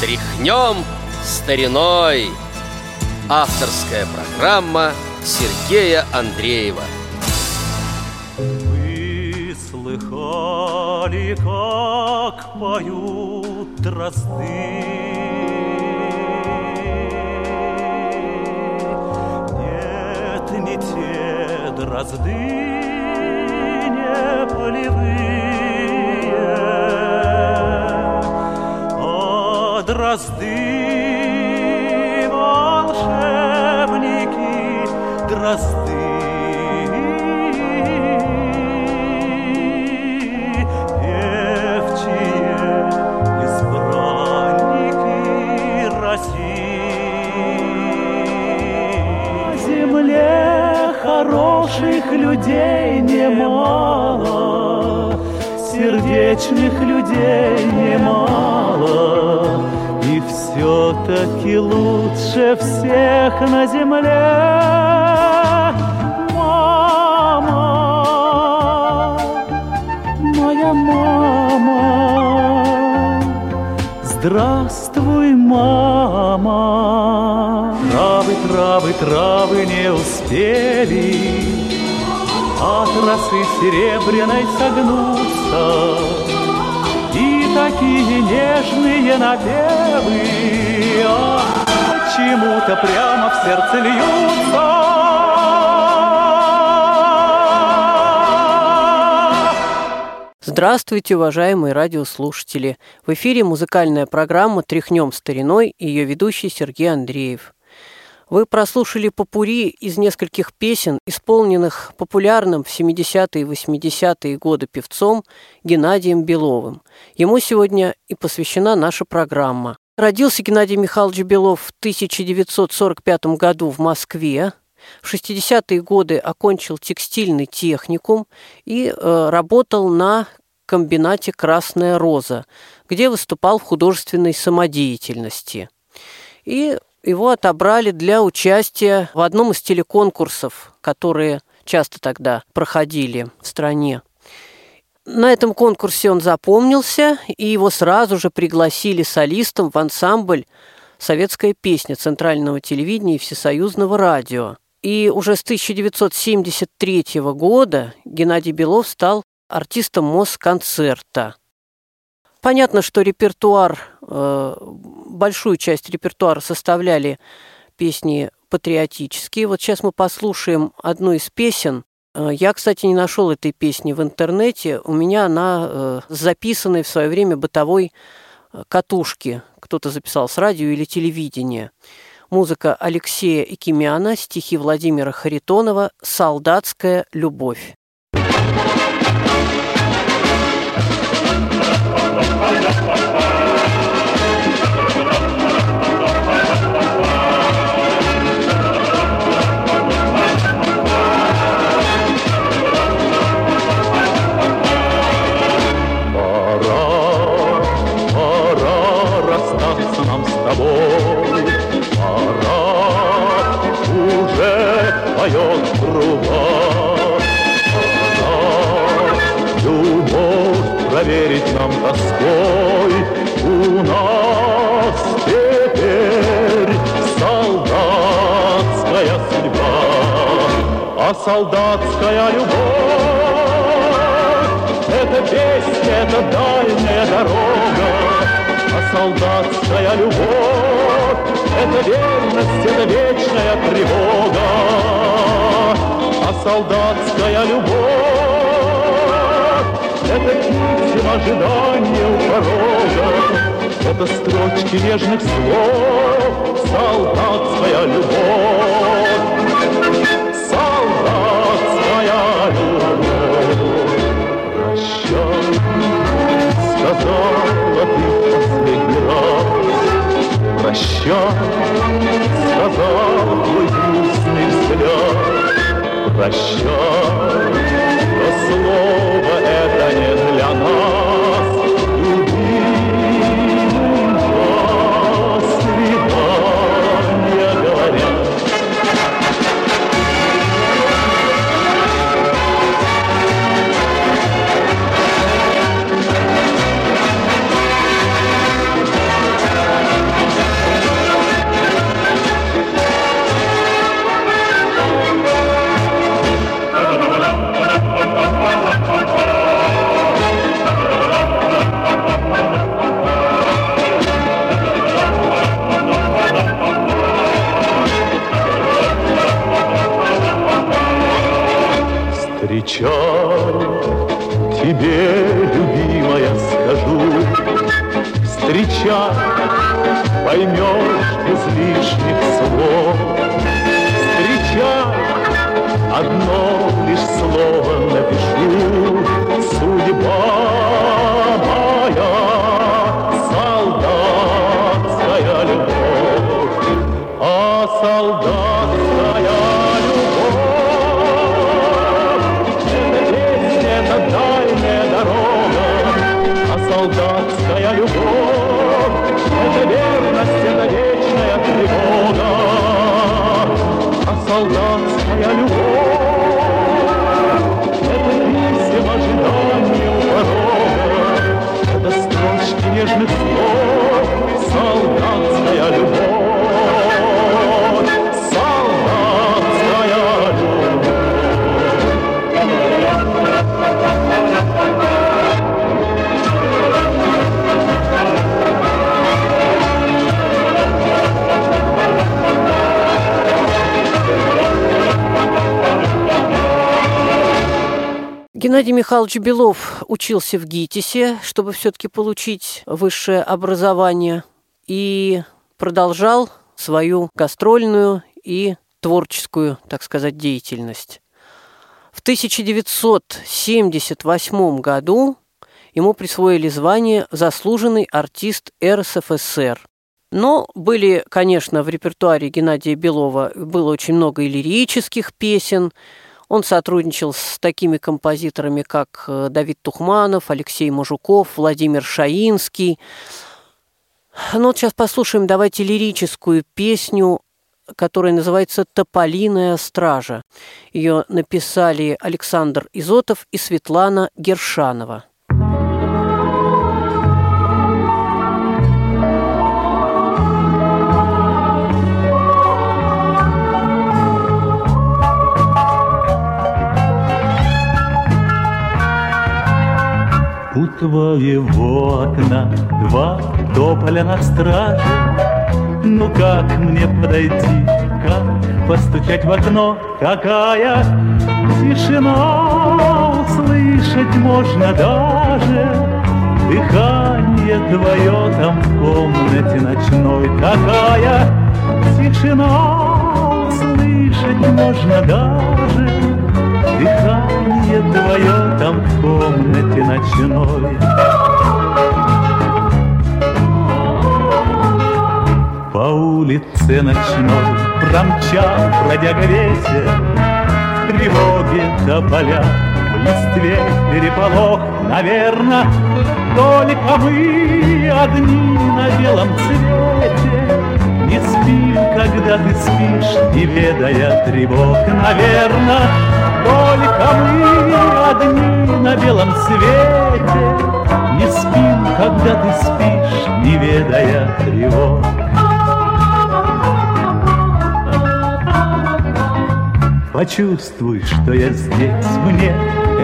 Тряхнем стариной. Авторская программа Сергея Андреева. Вы слыхали, как поют дрозды? Нет, не те дрозды, дрозды волшебники, дрозды. Певчие избранники России. На земле хороших людей немало, сердечных людей немало, и все-таки лучше всех на земле мама, моя мама. Здравствуй, мама. Травы, травы, травы не успели От росы серебряной согнуться такие нежные напевы а, Почему-то прямо в сердце льются Здравствуйте, уважаемые радиослушатели! В эфире музыкальная программа «Тряхнем стариной» и ее ведущий Сергей Андреев. Вы прослушали попури из нескольких песен, исполненных популярным в 70-е и 80-е годы певцом Геннадием Беловым. Ему сегодня и посвящена наша программа. Родился Геннадий Михайлович Белов в 1945 году в Москве. В 60-е годы окончил текстильный техникум и э, работал на комбинате «Красная роза», где выступал в художественной самодеятельности. И его отобрали для участия в одном из телеконкурсов, которые часто тогда проходили в стране. На этом конкурсе он запомнился, и его сразу же пригласили солистом в ансамбль «Советская песня» Центрального телевидения и Всесоюзного радио. И уже с 1973 года Геннадий Белов стал артистом Москонцерта. Понятно, что репертуар, э, большую часть репертуара составляли песни патриотические. Вот сейчас мы послушаем одну из песен. Э, Я, кстати, не нашел этой песни в интернете. У меня она э, записанная в свое время бытовой э, катушки. Кто-то записал с радио или телевидения. Музыка Алексея Экимяна, стихи Владимира Харитонова «Солдатская любовь». Проверить нам тоской. У нас теперь солдатская судьба, а солдатская любовь это песня, это дальняя дорога, а солдатская любовь — это верность, это вечная тревога, а солдатская любовь — это писем ожидания у порога, это строчки нежных слов, солдатская любовь, солдатская любовь. Прощай, сказала ты последний раз. Прощай, сказал твой грустный взгляд. Прощай, лишних слов. Одно лишь слово напишу, судьба моя, солдатская любовь, а солдатская любовь, это песня, это дальняя дорога, а солдатская любовь, это верность, это вечная тревога, а солдатская любовь, Геннадий Михайлович Белов учился в ГИТИСе, чтобы все-таки получить высшее образование, и продолжал свою гастрольную и творческую, так сказать, деятельность. В 1978 году ему присвоили звание «Заслуженный артист РСФСР». Но были, конечно, в репертуаре Геннадия Белова было очень много и лирических песен. Он сотрудничал с такими композиторами, как э, Давид Тухманов, Алексей Мужуков, Владимир Шаинский. Ну вот сейчас послушаем, давайте лирическую песню, которая называется «Тополиная стража». Ее написали Александр Изотов и Светлана Гершанова. Твоего окна два тополя на страже Ну как мне подойти, как постучать в окно? Какая тишина услышать можно даже Дыхание твое там в комнате ночной. Какая тишина услышать можно даже Дыхание твое там в комнате ночной. По улице ночной промчал бродяга ветер. В тревоге тополя, в листве переполох. Наверно, только мы одни на белом цвете. Не спим, когда ты спишь, не ведая тревог. Наверно, только мы одни на белом свете. Не спим, когда ты спишь, не ведая тревог. Почувствуй, что я здесь, мне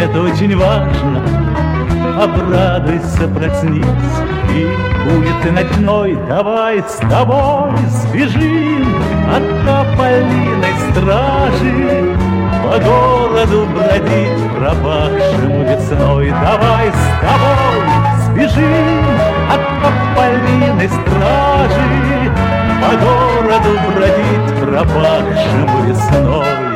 это очень важно. Обрадуйся, проснись. И улицы ночной. Давай с тобой сбежим От тополиной стражи По городу бродить пропахшему весной. Давай с тобой сбежим От тополиной стражи. По городу бродить пропахшему весной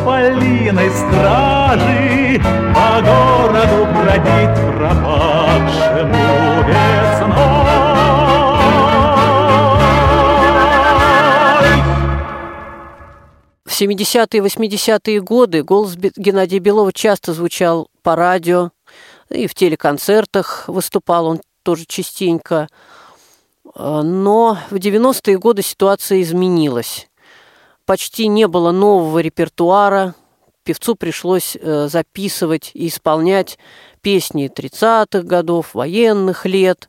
тополиной стражи По городу бродить пропавшему весной. В 70-е и 80-е годы голос Геннадия Белова часто звучал по радио, и в телеконцертах выступал он тоже частенько. Э, Но в 90-е годы ситуация изменилась. Почти не было нового репертуара. Певцу пришлось э, записывать и исполнять песни 30-х годов, военных лет.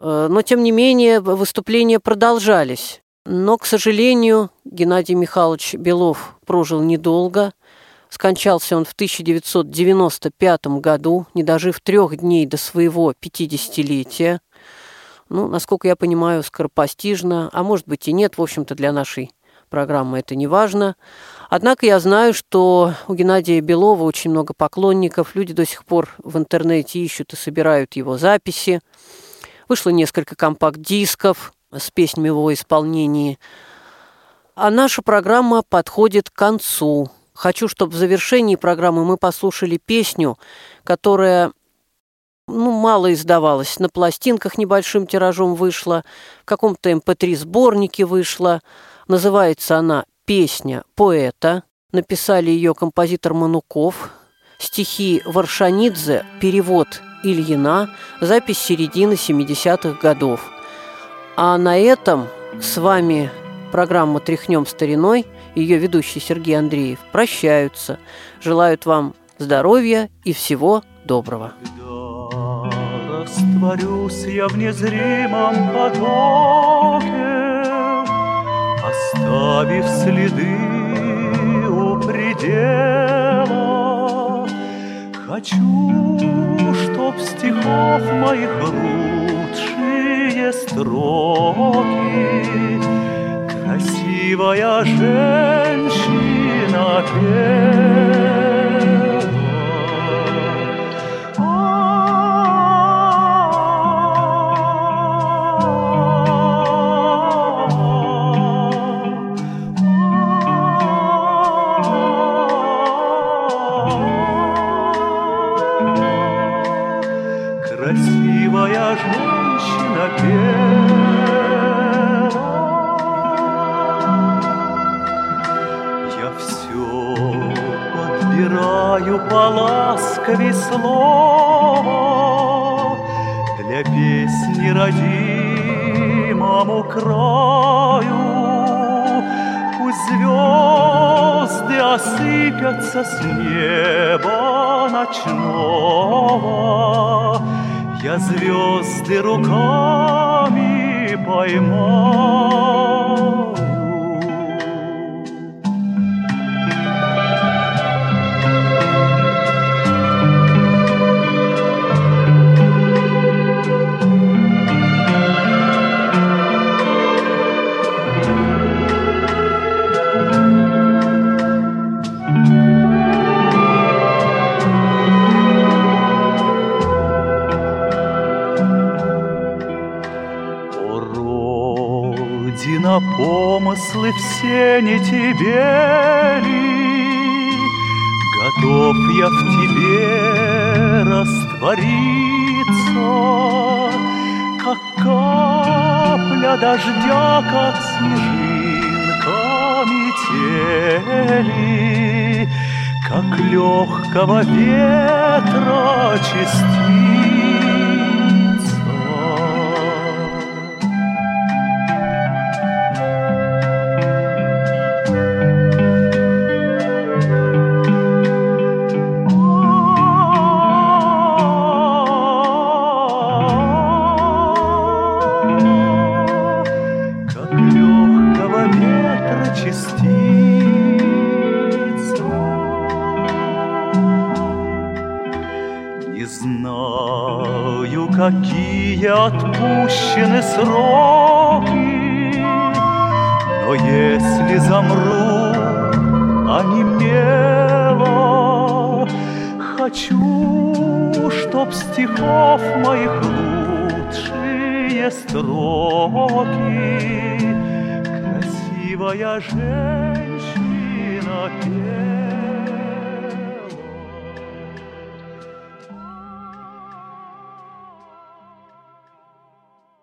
Э, но, тем не менее, выступления продолжались. Но, к сожалению, Геннадий Михайлович Белов прожил недолго. Скончался он в 1995 году, не дожив трех дней до своего 50-летия. Ну, насколько я понимаю, скоропостижно, а может быть и нет, в общем-то, для нашей программы это не важно. Однако я знаю, что у Геннадия Белова очень много поклонников. Люди до сих пор в интернете ищут и собирают его записи. Вышло несколько компакт-дисков с песнями в его исполнении. А наша программа подходит к концу. Хочу, чтобы в завершении программы мы послушали песню, которая ну, мало издавалась. На пластинках небольшим тиражом вышла, в каком-то mp3 эм сборнике вышла. Называется она песня поэта. Написали ее композитор Мануков. Стихи Варшанидзе, перевод Ильина, запись середины 70-х годов. А на этом с вами программа «Тряхнем стариной», ее ведущий Сергей Андреев, прощаются. Желают вам здоровья и всего доброго. Когда растворюсь я в незримом потоке, Оставив следы у предела. Хочу, чтоб стихов моих лучшие строки Красивая женщина пела. Ласковей слово Для песни родимому краю. Пусть звезды осыпятся с неба ночного. Я звезды руками поймаю не тебе ли? Готов я в тебе раствориться, Как капля дождя, как снежинка метели, Как легкого ветра частиц. Если замру, онемело, Хочу, чтоб стихов моих лучшие строки Красивая женщина пела.